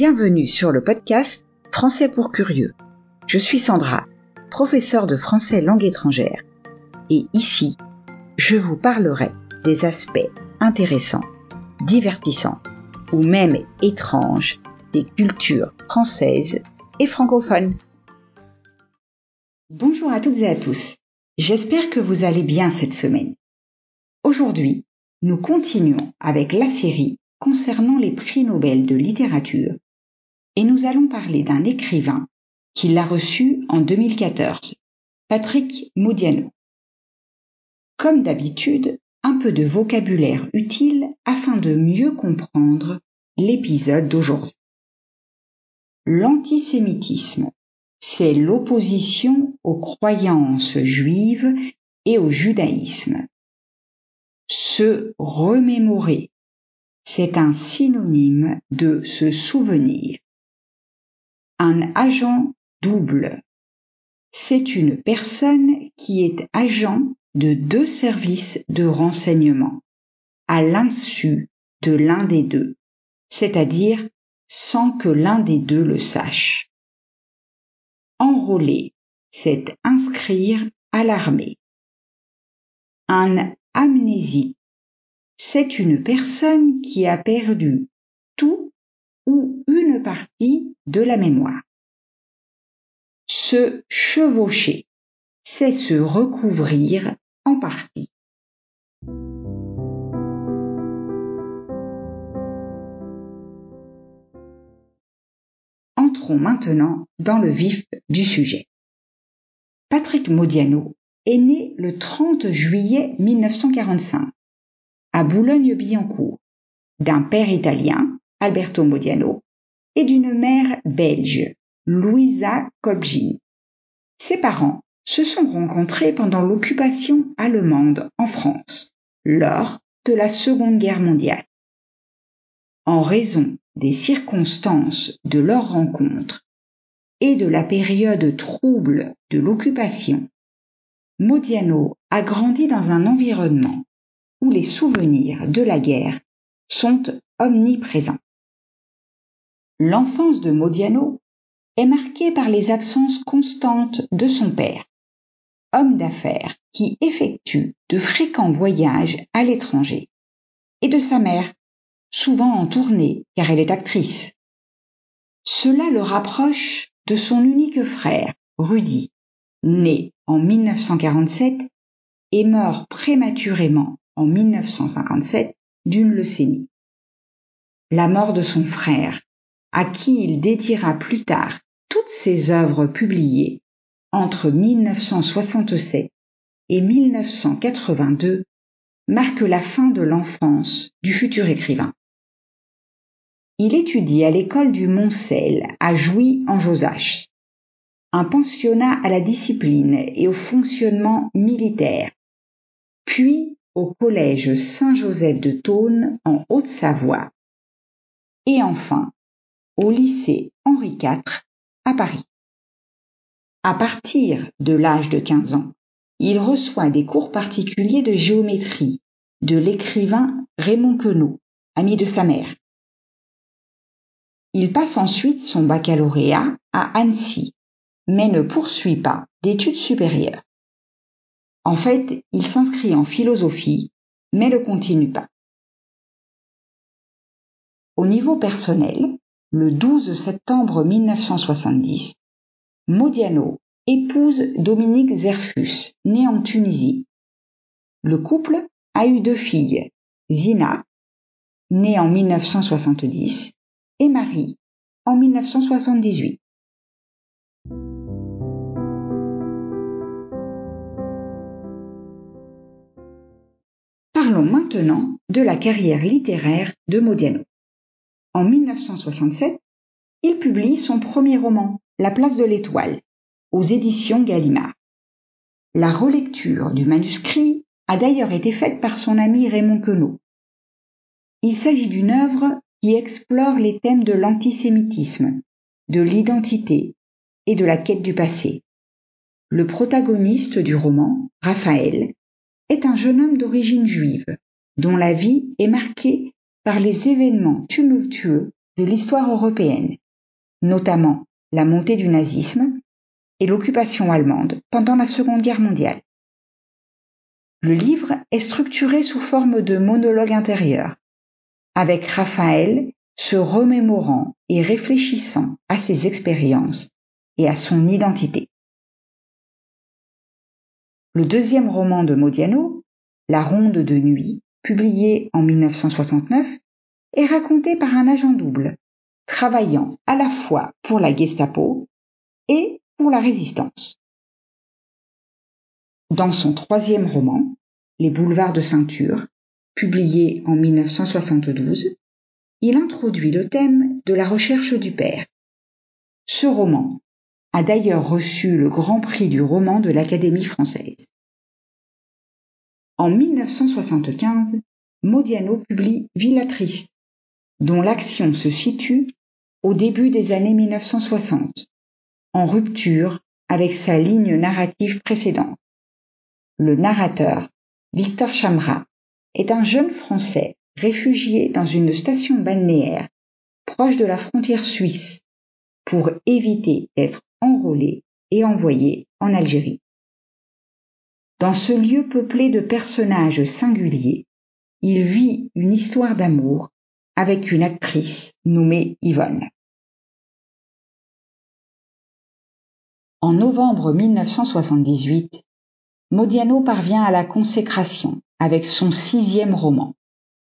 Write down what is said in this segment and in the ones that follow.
Bienvenue sur le podcast Français pour curieux. Je suis Sandra, professeure de français langue étrangère. Et ici, je vous parlerai des aspects intéressants, divertissants ou même étranges des cultures françaises et francophones. Bonjour à toutes et à tous. J'espère que vous allez bien cette semaine. Aujourd'hui, nous continuons avec la série concernant les prix Nobel de littérature et nous allons parler d'un écrivain qui l'a reçu en 2014, Patrick Modiano. Comme d'habitude, un peu de vocabulaire utile afin de mieux comprendre l'épisode d'aujourd'hui. L'antisémitisme, c'est l'opposition aux croyances juives et au judaïsme. Se remémorer, c'est un synonyme de se souvenir. Un agent double, c'est une personne qui est agent de deux services de renseignement, à l'insu de l'un des deux, c'est-à-dire sans que l'un des deux le sache. Enrôler, c'est inscrire à l'armée. Un amnésique c'est une personne qui a perdu tout ou une partie de la mémoire. Se chevaucher, c'est se recouvrir en partie. Entrons maintenant dans le vif du sujet. Patrick Modiano est né le 30 juillet 1945 à Boulogne-Billancourt, d'un père italien, Alberto Modiano, et d'une mère belge, Louisa Kolbjin. Ses parents se sont rencontrés pendant l'occupation allemande en France, lors de la Seconde Guerre mondiale. En raison des circonstances de leur rencontre et de la période trouble de l'occupation, Modiano a grandi dans un environnement où les souvenirs de la guerre sont omniprésents. L'enfance de Modiano est marquée par les absences constantes de son père, homme d'affaires qui effectue de fréquents voyages à l'étranger, et de sa mère, souvent en tournée car elle est actrice. Cela le rapproche de son unique frère, Rudy, né en 1947 et mort prématurément en 1957 d'une leucémie. La mort de son frère, à qui il dédiera plus tard toutes ses œuvres publiées entre 1967 et 1982, marque la fin de l'enfance du futur écrivain. Il étudie à l'école du Montcel à Jouy en Josach, un pensionnat à la discipline et au fonctionnement militaire, puis au collège Saint-Joseph de Thônes en Haute-Savoie et enfin au lycée Henri IV à Paris. À partir de l'âge de 15 ans, il reçoit des cours particuliers de géométrie de l'écrivain Raymond Queneau, ami de sa mère. Il passe ensuite son baccalauréat à Annecy, mais ne poursuit pas d'études supérieures. En fait, il s'inscrit en philosophie, mais ne continue pas. Au niveau personnel, le 12 septembre 1970, Modiano épouse Dominique Zerfus, né en Tunisie. Le couple a eu deux filles, Zina, née en 1970, et Marie, en 1978. Parlons maintenant de la carrière littéraire de Modiano. En 1967, il publie son premier roman, La place de l'étoile, aux éditions Gallimard. La relecture du manuscrit a d'ailleurs été faite par son ami Raymond Queneau. Il s'agit d'une œuvre qui explore les thèmes de l'antisémitisme, de l'identité et de la quête du passé. Le protagoniste du roman, Raphaël, est un jeune homme d'origine juive, dont la vie est marquée par les événements tumultueux de l'histoire européenne, notamment la montée du nazisme et l'occupation allemande pendant la Seconde Guerre mondiale. Le livre est structuré sous forme de monologue intérieur, avec Raphaël se remémorant et réfléchissant à ses expériences et à son identité. Le deuxième roman de Modiano, La Ronde de Nuit, publié en 1969, est raconté par un agent double, travaillant à la fois pour la Gestapo et pour la résistance. Dans son troisième roman, Les boulevards de ceinture, publié en 1972, il introduit le thème de la recherche du père. Ce roman a d'ailleurs reçu le Grand Prix du roman de l'Académie française. En 1975, Modiano publie Villa Triste, dont l'action se situe au début des années 1960, en rupture avec sa ligne narrative précédente. Le narrateur, Victor Chamra, est un jeune Français réfugié dans une station balnéaire proche de la frontière suisse pour éviter d'être enrôlé et envoyé en Algérie. Dans ce lieu peuplé de personnages singuliers, il vit une histoire d'amour avec une actrice nommée Yvonne. En novembre 1978, Modiano parvient à la consécration avec son sixième roman,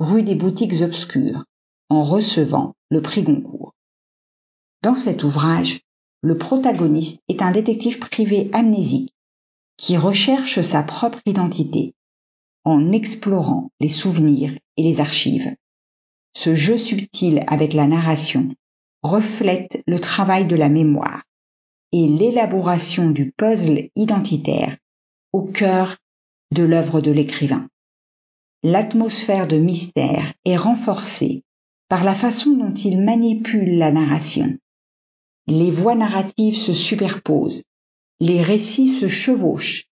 Rue des boutiques obscures, en recevant le prix Goncourt. Dans cet ouvrage, le protagoniste est un détective privé amnésique qui recherche sa propre identité en explorant les souvenirs et les archives. Ce jeu subtil avec la narration reflète le travail de la mémoire et l'élaboration du puzzle identitaire au cœur de l'œuvre de l'écrivain. L'atmosphère de mystère est renforcée par la façon dont il manipule la narration. Les voix narratives se superposent, les récits se chevauchent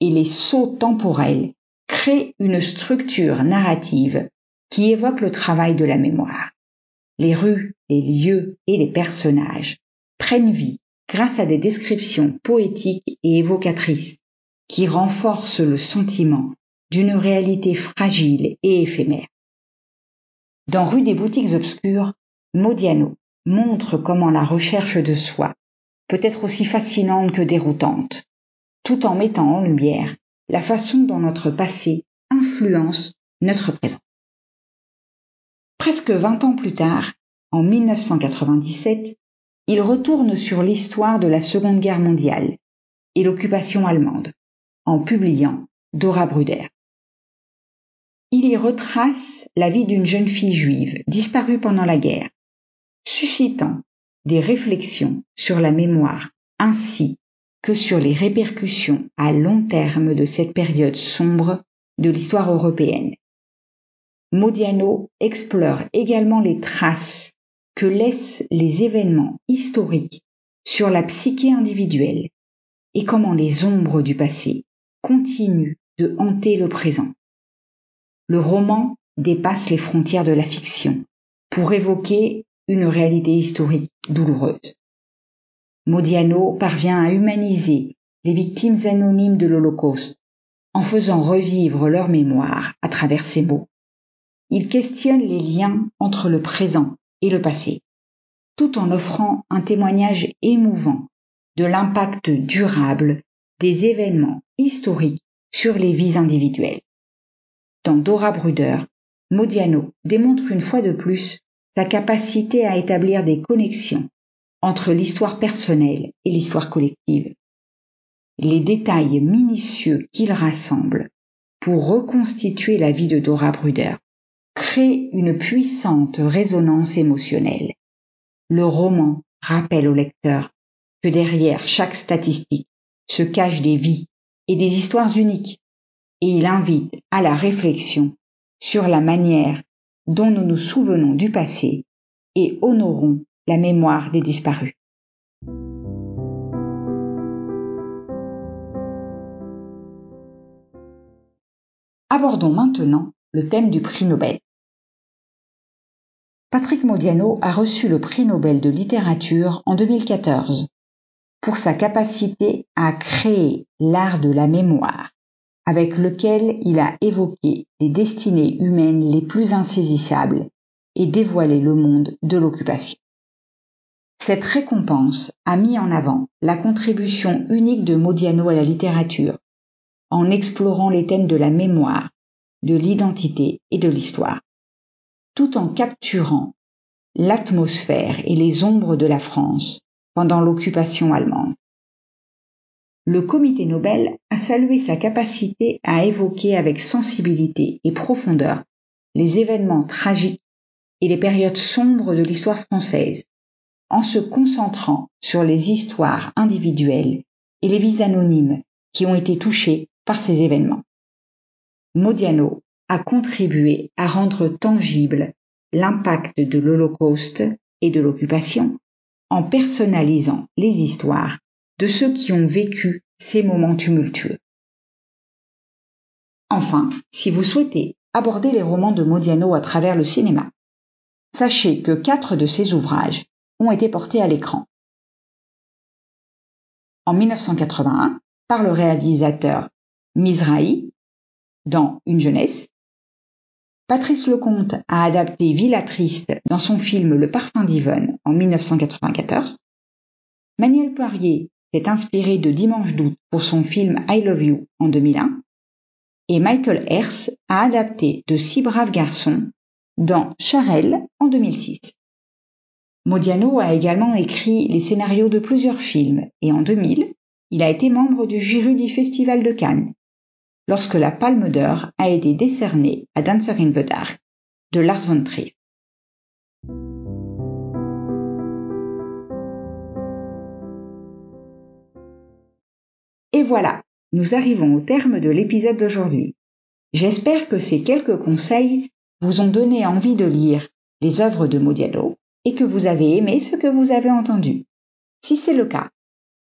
et les sauts temporels créent une structure narrative qui évoque le travail de la mémoire. Les rues, les lieux et les personnages prennent vie grâce à des descriptions poétiques et évocatrices qui renforcent le sentiment d'une réalité fragile et éphémère. Dans Rue des boutiques obscures, Modiano montre comment la recherche de soi peut être aussi fascinante que déroutante, tout en mettant en lumière la façon dont notre passé influence notre présent. Presque 20 ans plus tard, en 1997, il retourne sur l'histoire de la Seconde Guerre mondiale et l'occupation allemande, en publiant Dora Bruder. Il y retrace la vie d'une jeune fille juive disparue pendant la guerre, suscitant des réflexions sur la mémoire ainsi que sur les répercussions à long terme de cette période sombre de l'histoire européenne. Modiano explore également les traces que laissent les événements historiques sur la psyché individuelle et comment les ombres du passé continuent de hanter le présent. Le roman dépasse les frontières de la fiction pour évoquer une réalité historique douloureuse. Modiano parvient à humaniser les victimes anonymes de l'Holocauste en faisant revivre leur mémoire à travers ses mots. Il questionne les liens entre le présent et le passé, tout en offrant un témoignage émouvant de l'impact durable des événements historiques sur les vies individuelles. Dans Dora Bruder, Modiano démontre une fois de plus sa capacité à établir des connexions entre l'histoire personnelle et l'histoire collective. Les détails minutieux qu'il rassemble pour reconstituer la vie de Dora Bruder créent une puissante résonance émotionnelle le roman rappelle au lecteur que derrière chaque statistique se cachent des vies et des histoires uniques, et il invite à la réflexion sur la manière dont nous nous souvenons du passé et honorons la mémoire des disparus. Abordons maintenant le thème du prix Nobel. Patrick Modiano a reçu le prix Nobel de littérature en 2014 pour sa capacité à créer l'art de la mémoire, avec lequel il a évoqué les destinées humaines les plus insaisissables et dévoilé le monde de l'occupation. Cette récompense a mis en avant la contribution unique de Modiano à la littérature, en explorant les thèmes de la mémoire, de l'identité et de l'histoire, tout en capturant l'atmosphère et les ombres de la France pendant l'occupation allemande. Le comité Nobel a salué sa capacité à évoquer avec sensibilité et profondeur les événements tragiques et les périodes sombres de l'histoire française, en se concentrant sur les histoires individuelles et les vies anonymes qui ont été touchées par ces événements. Modiano a contribué à rendre tangible l'impact de l'Holocauste et de l'occupation en personnalisant les histoires de ceux qui ont vécu ces moments tumultueux. Enfin, si vous souhaitez aborder les romans de Modiano à travers le cinéma, sachez que quatre de ses ouvrages ont été portés à l'écran. En 1981, par le réalisateur Mizrahi, dans Une jeunesse, Patrice Lecomte a adapté Villa Triste dans son film Le parfum d'Yvonne en 1994. Manuel Poirier s'est inspiré de Dimanche d'août pour son film I Love You en 2001. Et Michael Hers a adapté de Six braves garçons dans Charelle en 2006. Modiano a également écrit les scénarios de plusieurs films et en 2000, il a été membre du jury du Festival de Cannes lorsque la Palme d'Or a été décernée à Dancer in the Dark de Lars von Trier. Et voilà, nous arrivons au terme de l'épisode d'aujourd'hui. J'espère que ces quelques conseils vous ont donné envie de lire les œuvres de Modiano et que vous avez aimé ce que vous avez entendu. Si c'est le cas,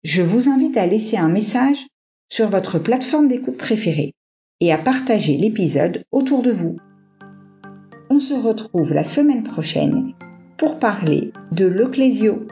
je vous invite à laisser un message sur votre plateforme d'écoute préférée et à partager l'épisode autour de vous. On se retrouve la semaine prochaine pour parler de l'Ecclésio